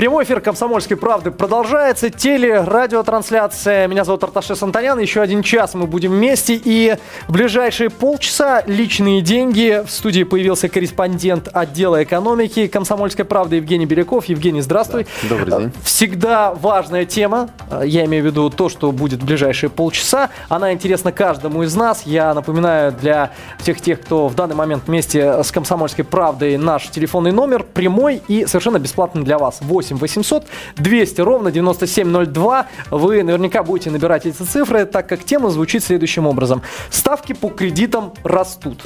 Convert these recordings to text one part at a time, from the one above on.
Прямой эфир «Комсомольской правды» продолжается. Теле, радиотрансляция. Меня зовут Арташес Антонян. Еще один час мы будем вместе. И в ближайшие полчаса личные деньги. В студии появился корреспондент отдела экономики «Комсомольской правды» Евгений Беляков. Евгений, здравствуй. Да. Добрый день. Всегда важная тема. Я имею в виду то, что будет в ближайшие полчаса. Она интересна каждому из нас. Я напоминаю для всех тех, кто в данный момент вместе с «Комсомольской правдой» наш телефонный номер прямой и совершенно бесплатный для вас. 8 8 800 200 ровно 9702. Вы наверняка будете набирать эти цифры, так как тема звучит следующим образом. Ставки по кредитам растут.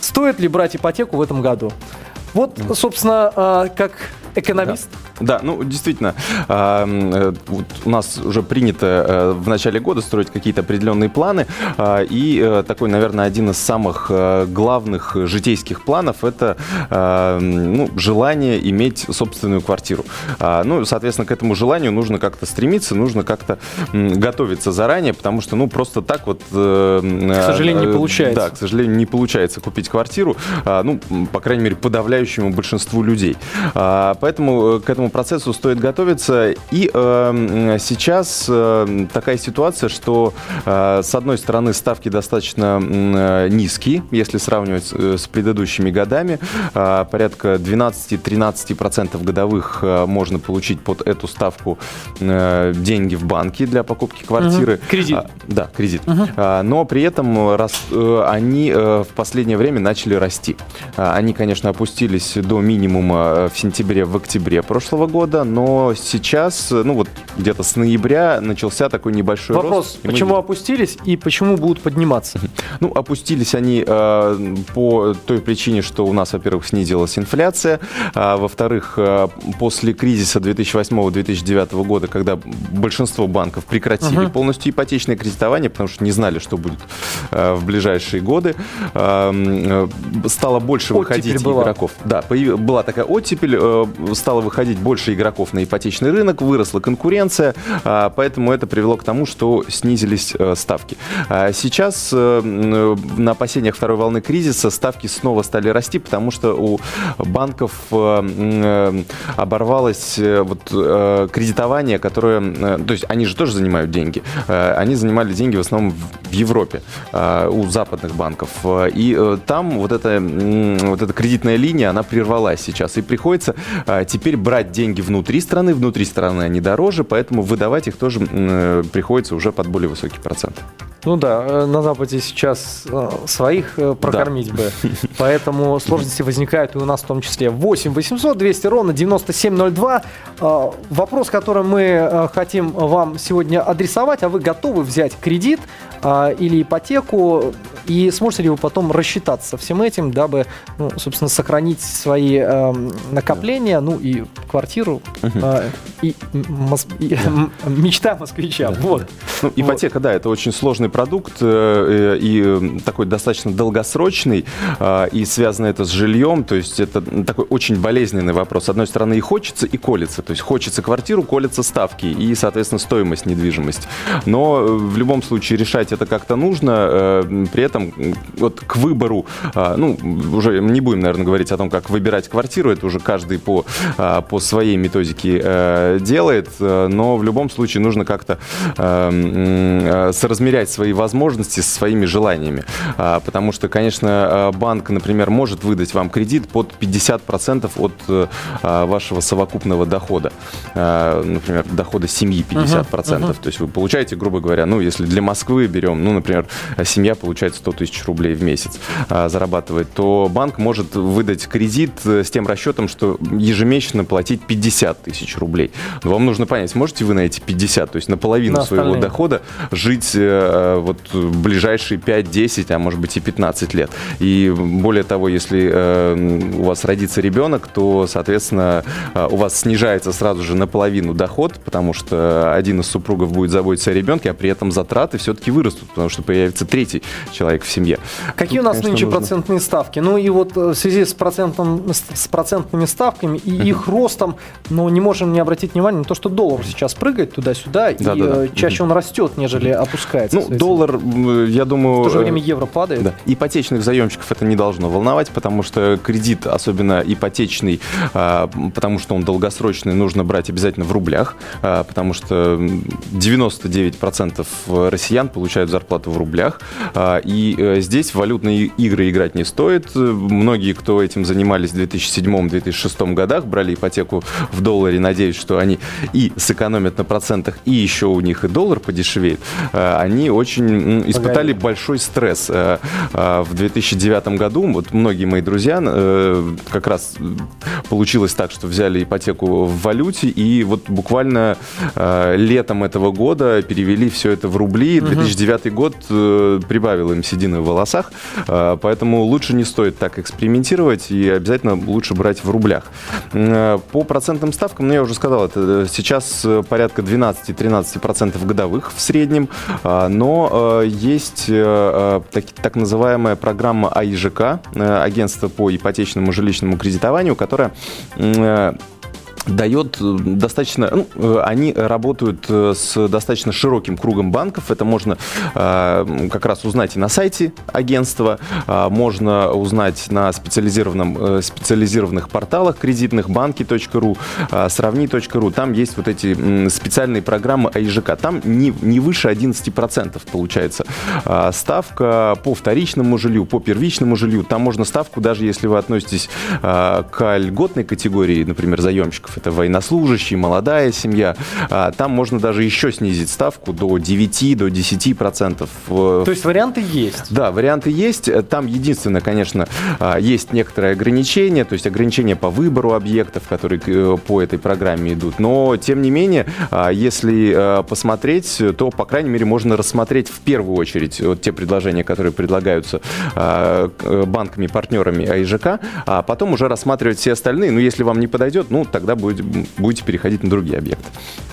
Стоит ли брать ипотеку в этом году? Вот, собственно, а, как экономист. Да, ну действительно, э, вот у нас уже принято э, в начале года строить какие-то определенные планы, э, и такой, наверное, один из самых главных житейских планов это ну, желание иметь собственную квартиру. Ну, соответственно, к этому желанию нужно как-то стремиться, нужно как-то готовиться заранее, потому что, ну, просто так вот... К сожалению, не получается. Да, к сожалению, не получается купить квартиру, ну, по крайней мере, подавляющему большинству людей. Поэтому к этому процессу стоит готовиться. И э, сейчас э, такая ситуация, что э, с одной стороны ставки достаточно э, низкие, если сравнивать э, с предыдущими годами. Э, порядка 12-13% годовых э, можно получить под эту ставку э, деньги в банке для покупки квартиры. Угу. Кредит. А, да, кредит. Угу. А, но при этом рас, э, они э, в последнее время начали расти. А, они, конечно, опустились до минимума в сентябре, в октябре прошлого года, но сейчас, ну вот где-то с ноября начался такой небольшой Вопрос, рост. Вопрос, почему мы... опустились и почему будут подниматься? Ну, опустились они э, по той причине, что у нас, во-первых, снизилась инфляция, а, во-вторых, э, после кризиса 2008-2009 года, когда большинство банков прекратили угу. полностью ипотечное кредитование, потому что не знали, что будет э, в ближайшие годы, э, э, стало больше оттепель выходить была. игроков. Да, была такая оттепель, э, стало выходить больше игроков на ипотечный рынок, выросла конкуренция, а, поэтому это привело к тому, что снизились э, ставки. А сейчас э, на опасениях второй волны кризиса ставки снова стали расти, потому что у банков э, оборвалось вот кредитование, которое... То есть они же тоже занимают деньги. Они занимали деньги в основном в Европе у западных банков. И там вот эта, вот эта кредитная линия, она прервалась сейчас. И приходится теперь брать деньги внутри страны, внутри страны они дороже, поэтому выдавать их тоже э, приходится уже под более высокий процент. Ну да, э, на Западе сейчас э, своих прокормить да. бы. Поэтому сложности возникают и у нас в том числе. 8 800 200 ровно 9702. Вопрос, который мы хотим вам сегодня адресовать. А вы готовы взять кредит или ипотеку? И сможете ли вы потом рассчитаться всем этим, дабы, ну, собственно, сохранить свои э, накопления, ну и квартиру, э, и, мос, и мечта москвича. Вот. Ну, ипотека, да, это очень сложный продукт э, и такой достаточно долгосрочный, э, и связано это с жильем, то есть это такой очень болезненный вопрос. С одной стороны, и хочется, и колется. То есть хочется квартиру, колятся ставки и, соответственно, стоимость недвижимости. Но в любом случае решать это как-то нужно, при этом вот к выбору, а, ну, уже не будем, наверное, говорить о том, как выбирать квартиру, это уже каждый по, а, по своей методике э, делает, э, но в любом случае нужно как-то э, соразмерять свои возможности со своими желаниями, потому что, конечно, банк, например, может выдать вам кредит под 50% от вашего совокупного дохода, например, дохода семьи 50%, uh-huh, uh-huh. то есть вы получаете, грубо говоря, ну, если для Москвы берем, ну, например, семья получает 100 тысяч рублей в месяц а, зарабатывает, то банк может выдать кредит э, с тем расчетом, что ежемесячно платить 50 тысяч рублей. Но вам нужно понять, сможете вы на эти 50, то есть на половину на своего дохода жить э, вот ближайшие 5-10, а может быть и 15 лет. И более того, если э, у вас родится ребенок, то, соответственно, у вас снижается сразу же наполовину доход, потому что один из супругов будет заботиться о ребенке, а при этом затраты все-таки вырастут, потому что появится третий человек в семье. Какие Тут, у нас конечно, нынче нужно... процентные ставки? Ну и вот э, в связи с, процентом, с процентными ставками и их ростом, ну не можем не обратить внимание на то, что доллар сейчас прыгает туда-сюда, и Да, да, да. э, чаще он растет, нежели опускается. Ну, доллар, я думаю... В то же э, время евро падает. Да. Ипотечных заемщиков это не должно волновать, потому что кредит, особенно ипотечный, а, потому что он долгосрочный, нужно брать обязательно в рублях, а, потому что м, 99% россиян получают зарплату в рублях, а, и э, здесь валютные игры играть не стоит. Многие, кто этим занимались в 2007-2006 годах, брали ипотеку в долларе, надеясь, что они и сэкономят на процентах, и еще у них и доллар подешевеет, а, они очень испытали большой стресс. Э, В 2009 году вот многие мои друзья э, как раз получилось так, что взяли ипотеку в валюте, и вот буквально летом этого года перевели все это в рубли. 2009 год э, прибавил им седины в волосах, э, поэтому лучше не стоит так экспериментировать, и обязательно лучше брать в рублях. Э, По процентным ставкам, ну я уже сказал, это э, сейчас э, порядка 12-13% годовых в среднем, а, но э, есть э, э, так, так называемая программа АИЖК, э, агентство по ипотечному жилищному кредитованию, которая э, дает э, достаточно... ну, э, они работают э, с достаточно широким кругом банков. Это можно э, как раз узнать и на сайте агентства, а, можно узнать на специализированном, э, специализированных порталах кредитных банки.ру, а, сравни.ру. Там есть вот эти м, специальные программы АИЖК. Там не, не выше 11% получается а, ставка по вторичному жилью, по первичному жилью. Там можно ставку, даже если вы относитесь а, к льготной категории, например, заемщиков, это военнослужащие, молодая семья, а, там можно даже еще снизить ставку до 9, до 10%. То есть варианты есть. Да, варианты есть. Там единственное, конечно, а, есть некоторые ограничения, то есть ограничения по выбору объектов, которые э, по этой программе идут. Но, тем не менее, а, если э, посмотреть, то, по крайней мере, можно рассмотреть в первую очередь вот те предложения, которые предлагаются э, банками-партнерами АИЖК, а потом уже рассматривать все остальные. Ну, если вам не подойдет, ну, тогда будет- будете переходить на другие объекты.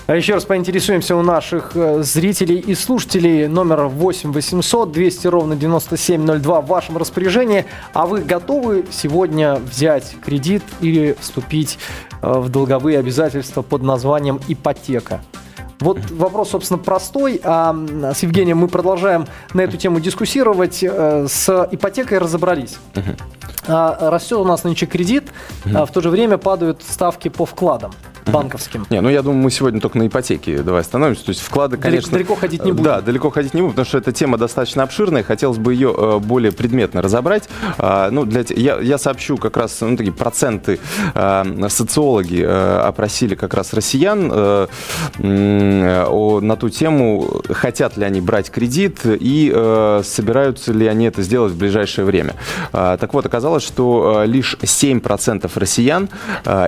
А еще раз поинтересуемся у наших э, зрителей и слушателей. Номер 8 800 200 ровно 9702 в вашем распоряжении. А вы готовы сегодня взять кредит или вступить э, в долговые обязательства под названием ипотека? Вот вопрос, собственно, простой. А с Евгением мы продолжаем на эту тему дискуссировать. Э, С ипотекой разобрались. Растет у нас нынче кредит, а в то же время падают ставки по вкладам банковским. Не, ну я думаю, мы сегодня только на ипотеке давай остановимся. То есть вклады, Далеко- конечно... далеко ходить не э, будем. Да, далеко ходить не будем, потому что эта тема достаточно обширная. Хотелось бы ее э, более предметно разобрать. А, ну, для, я, я сообщу как раз ну, такие проценты. А, социологи э, опросили как раз россиян о- на ту тему, хотят ли они брать кредит и собираются ли они это сделать в ближайшее время. А, так вот, оказалось, что лишь 7% россиян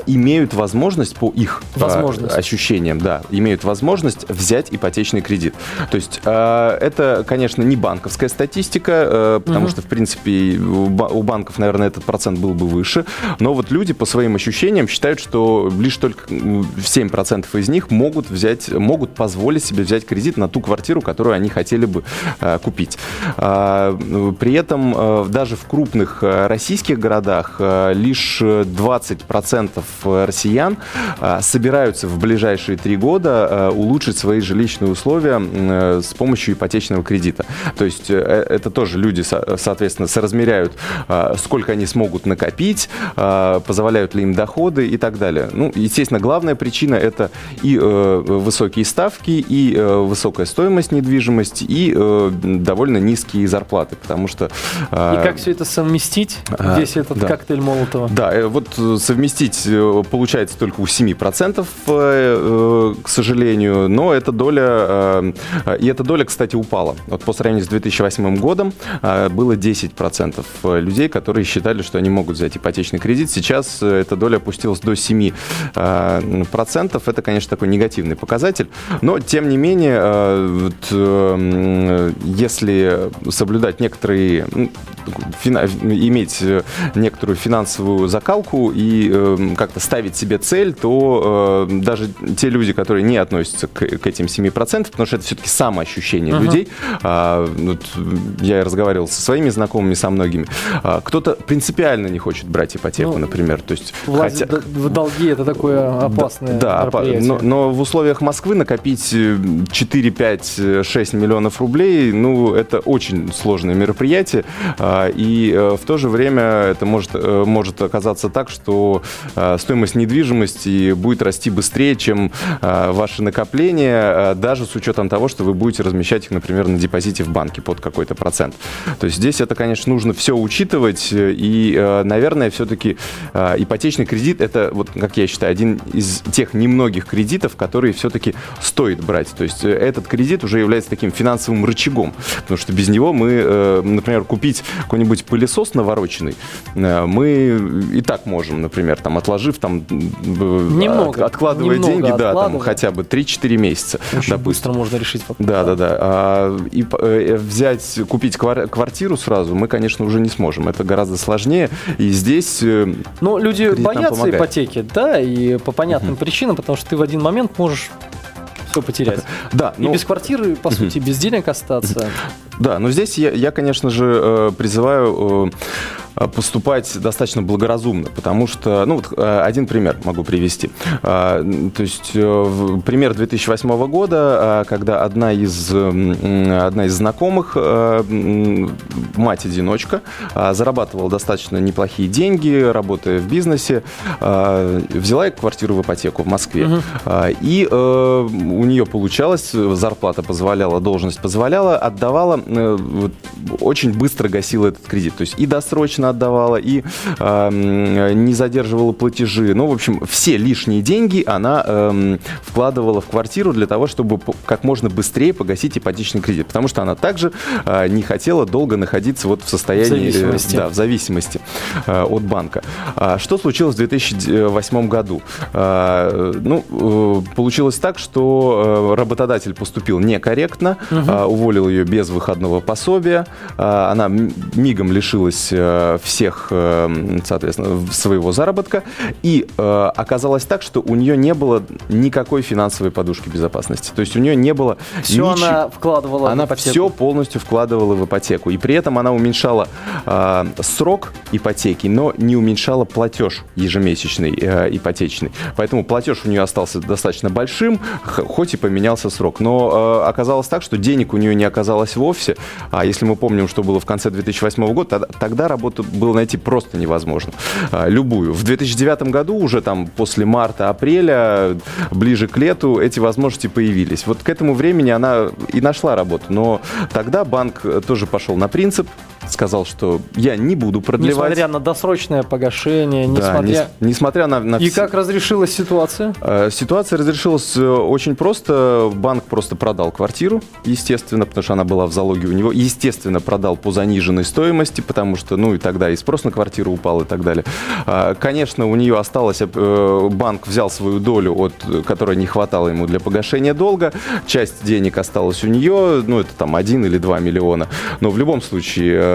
имеют возможность по их Возможность. ощущениям, да, имеют возможность взять ипотечный кредит. То есть э, это, конечно, не банковская статистика, э, потому что, в принципе, у ба- у банков, наверное, этот процент был бы выше, но вот люди по своим ощущениям считают, что лишь только м, 7% из них могут взять, могут позволить себе взять кредит на ту квартиру, которую они хотели бы э, купить. А, При этом э, даже в крупных российских городах лишь э, 20% россиян собираются в ближайшие три года э, улучшить свои жилищные условия э, с помощью ипотечного кредита. То есть э, это тоже люди, со- соответственно, соразмеряют, сколько они смогут накопить, позволяют ли им доходы и так далее. Ну, естественно, главная причина это и высокие ставки, и высокая стоимость недвижимости, и довольно низкие зарплаты, потому что... И как все это совместить, весь этот да. коктейль Молотова? да, вот совместить получается только у 7%, э, э, к сожалению, но эта доля, э, и эта доля, кстати, упала. Вот по сравнению с 2008 годом было 10% людей, которые считали, что они могут взять ипотечный кредит. Сейчас эта доля опустилась до 7%. э, процентов. Это, конечно, такой негативный показатель, но, тем не менее, если соблюдать некоторые, иметь некоторую финансовую закалку и как-то ставить себе цель, то что э, даже те люди, которые не относятся к, к этим 7%, потому что это все-таки самоощущение uh-huh. людей, э, вот, я разговаривал со своими знакомыми, со многими, э, кто-то принципиально не хочет брать ипотеку, ну, например. То есть, хотя... в долги это такое опасное Да, да но, но в условиях Москвы накопить 4, 5, 6 миллионов рублей, ну, это очень сложное мероприятие, э, и э, в то же время это может, э, может оказаться так, что э, стоимость недвижимости будет расти быстрее, чем э, ваши накопления, даже с учетом того, что вы будете размещать их, например, на депозите в банке под какой-то процент. То есть здесь это, конечно, нужно все учитывать, и, наверное, все-таки ипотечный кредит это, вот, как я считаю, один из тех немногих кредитов, которые все-таки стоит брать. То есть этот кредит уже является таким финансовым рычагом, потому что без него мы, например, купить какой-нибудь пылесос навороченный, мы и так можем, например, там отложив там немного, откладывая немного деньги, да, там хотя бы 3-4 месяца. Очень допустим. быстро можно решить вопрос. Да, да, да. А, и э, взять, купить квартиру сразу мы, конечно, уже не сможем. Это гораздо сложнее. И здесь э, Но люди боятся ипотеки, да, и по понятным угу. причинам, потому что ты в один момент можешь все потерять. Да. И ну... без квартиры, по сути, без денег остаться. Да, но здесь я, я конечно же, э, призываю Э, поступать достаточно благоразумно, потому что, ну вот э, один пример могу привести. Э, то есть пример 2008 года, когда одна из, одна из знакомых, мать-одиночка, зарабатывала достаточно неплохие деньги, работая в бизнесе, взяла квартиру в ипотеку в Москве. Угу. И у нее получалось, зарплата позволяла, должность позволяла, отдавала, очень быстро гасила этот кредит. То есть и досрочно точно отдавала и э, не задерживала платежи. Ну, в общем, все лишние деньги она э, вкладывала в квартиру для того, чтобы как можно быстрее погасить ипотечный кредит. Потому что она также э, не хотела долго находиться вот в состоянии... В зависимости. Да, в зависимости э, от банка. А что случилось в 2008 году? Э, ну, э, получилось так, что э, работодатель поступил некорректно, угу. э, уволил ее без выходного пособия, э, она мигом лишилась э, всех, э, соответственно, своего заработка. И э, оказалось так, что у нее не было никакой финансовой подушки безопасности. То есть у нее не было... Все ничего... она вкладывала она все полностью вкладывала в ипотеку. И при этом она уменьшала э, срок ипотеки, но не уменьшала платеж ежемесячный ипотечный. Поэтому платеж у нее остался достаточно большим, хоть и поменялся срок. Но э, оказалось так, что денег у нее не оказалось вовсе. А если мы помним, что было в конце 2008 года, тогда, работу было найти просто невозможно. А, любую. В 2009 году, уже там после марта-апреля, ближе к лету, эти возможности появились. Вот к этому времени она и нашла работу. Но тогда банк тоже пошел на принцип, сказал, что я не буду продлевать. Несмотря на досрочное погашение, несмотря... Да, нес, несмотря на, на... И как разрешилась ситуация? Э, ситуация разрешилась э, очень просто. Банк просто продал квартиру, естественно, потому что она была в залоге у него. Естественно, продал по заниженной стоимости, потому что, ну и тогда и спрос на квартиру упал и так далее. Э, конечно, у нее осталось... Банк взял свою долю, от, которой не хватало ему для погашения долга. Часть денег осталась у нее, ну это там 1 или 2 миллиона. Но в любом случае Э,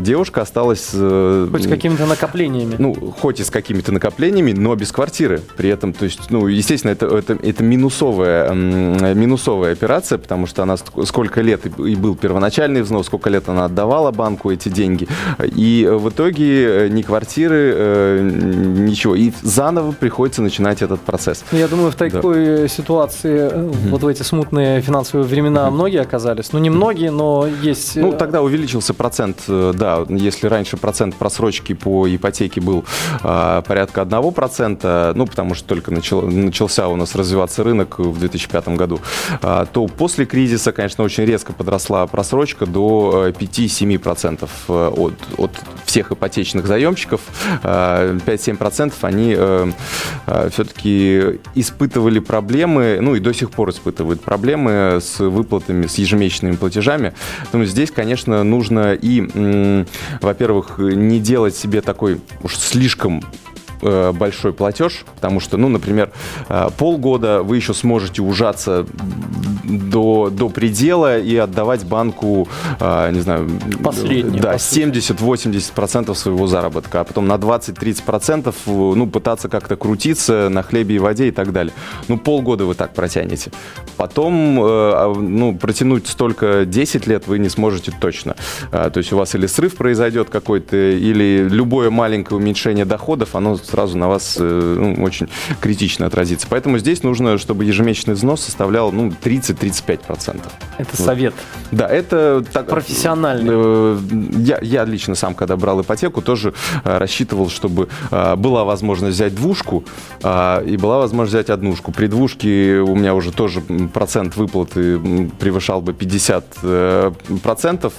девушка осталась... Э, хоть с какими-то накоплениями. Ну, хоть и с какими-то накоплениями, но без квартиры. При этом, то есть, ну, естественно, это, это, это минусовая, минусовая операция, потому что она сколько лет и был первоначальный взнос, сколько лет она отдавала банку эти деньги. И в итоге э, ни квартиры, ничего. И заново приходится начинать этот процесс. Я думаю, в такой да. ситуации, угу. вот в эти смутные финансовые времена, угу. многие оказались. Ну, не многие, но есть... Ну, тогда увеличилось увеличился процент, э, да, если раньше процент просрочки по ипотеке был э, порядка 1%, ну, потому что только начал, начался у нас развиваться рынок в 2005 году, э, то после кризиса, конечно, очень резко подросла просрочка до 5-7% э, от, от всех ипотечных заемщиков. Э, 5-7% они э, э, все-таки испытывали проблемы, ну и до сих пор испытывают проблемы с выплатами, с ежемесячными платежами. Поэтому здесь, конечно, нужно и, во-первых, не делать себе такой уж слишком большой платеж, потому что, ну, например, э, полгода вы еще сможете ужаться до, до предела и отдавать банку, э, не знаю, Последнее, да, по сути. 70-80% своего заработка, а потом на 20-30% ну, пытаться как-то крутиться на хлебе и воде и так далее. Ну, полгода вы так протянете. Потом, э, ну, протянуть столько 10 лет вы не сможете точно. А, То есть у вас или срыв произойдет какой-то, или любое маленькое уменьшение доходов, оно сразу на вас э, ну, очень критично отразится. Поэтому здесь нужно, чтобы ежемесячный взнос составлял ну, 30-35%. Это совет. Да, это так, Профессиональный. э, Я, я лично сам, когда брал ипотеку, тоже э, рассчитывал, чтобы э, была возможность взять двушку и была возможность взять однушку. При двушке у меня уже тоже процент выплаты превышал бы 50 э, процентов.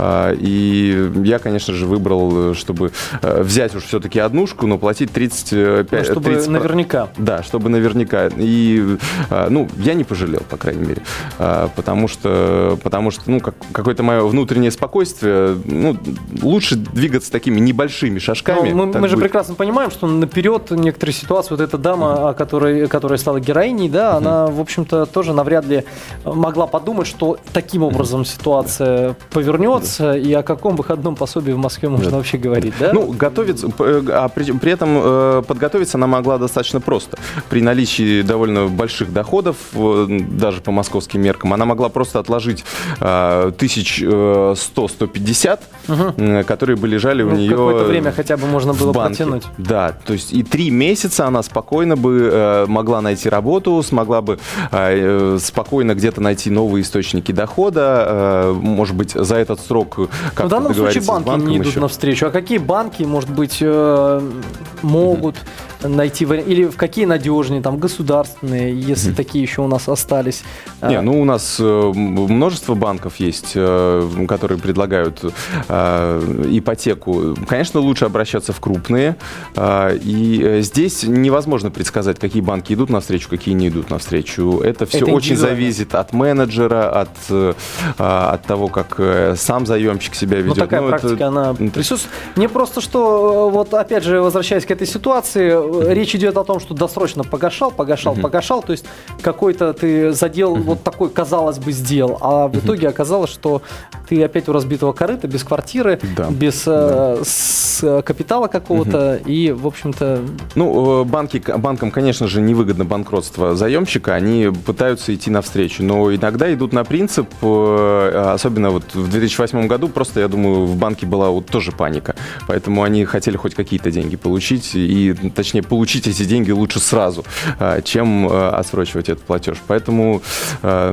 И я, конечно же, выбрал, чтобы э, взять уж все-таки однушку, но платить 35 Ну, чтобы 30 наверняка. да, чтобы наверняка. И, а, ну, я не пожалел, по крайней мере. А, Потому что, потому что ну, как, какое-то мое внутреннее спокойствие, ну, лучше двигаться такими небольшими шажками. Но Ну, мы, мы же прекрасно понимаем, что наперед некоторые ситуации, вот эта дама, о которой, которая стала героиней, да, она, в общем-то, тоже навряд ли могла подумать, что таким образом ситуация повернется, и о каком выходном пособии в Москве можно Да. вообще говорить, да? Ну, э, а при, при этом этом э, подготовиться она могла достаточно просто. При наличии довольно больших доходов, э, даже по московским меркам, она могла просто отложить э, 1100-150 угу. которые бы лежали ну, у нее какое-то время хотя бы можно было протянуть. Да, то есть и три месяца она спокойно бы э, могла найти работу, смогла бы э, э спокойно где-то найти новые источники дохода, э, может быть, за этот срок как-то ну, В данном случае банки не идут еще. навстречу. А какие банки, может быть, э, могут... Mm-hmm найти вариант? Или в какие надежнее, там, государственные, если такие еще у нас остались? Не, А, ну у нас э, множество банков есть, э, которые предлагают э, ипотеку. Конечно, лучше обращаться в крупные. И здесь невозможно предсказать, какие банки идут навстречу, какие не идут навстречу. Это все Это очень зависит от менеджера, от, а, от того, как сам заемщик себя Ну, ведет. такая Ну, это- практика, она это- присутствует. Мне просто что, вот опять же, возвращаясь к этой ситуации, речь идет о том, что досрочно погашал, погашал, погашал, то есть какой-то ты задел вот такой, казалось бы, сделал, а в итоге оказалось, что ты опять у разбитого корыта, без квартиры, Да. без э, с- э, капитала какого-то, и, в общем-то, Ну, э, банки, банкам, конечно же, невыгодно банкротство заемщика, они пытаются идти навстречу, но иногда идут на принцип, э, особенно вот в 2008 году, просто, я думаю, в банке была вот тоже паника, поэтому они хотели хоть какие-то деньги получить, и, точнее, получить эти деньги лучше сразу, э, чем э, отсрочивать этот платеж. Поэтому э,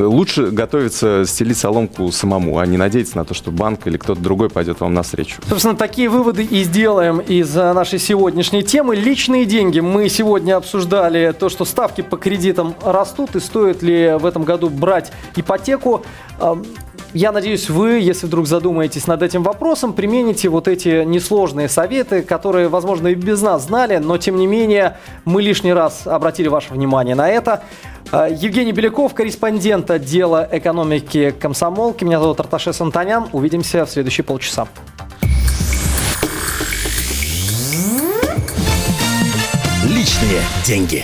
лучше готовиться стелить соломку самому, а не надеяться на то, что банк или кто-то другой пойдет вам навстречу. Собственно, такие выводы и сделаем из нашей сегодняшней темы. Личные деньги. Мы сегодня обсуждали то, что ставки по кредитам растут и стоит ли в этом году брать ипотеку. Я надеюсь, вы, если вдруг задумаетесь над этим вопросом, примените вот эти несложные советы, которые, возможно, и без нас знали, но тем не менее мы лишний раз обратили ваше внимание на это. Э, Евгений Беляков, корреспондент отдела экономики комсомолки. Меня зовут Арташес Антонян. Увидимся в следующие полчаса. Личные деньги.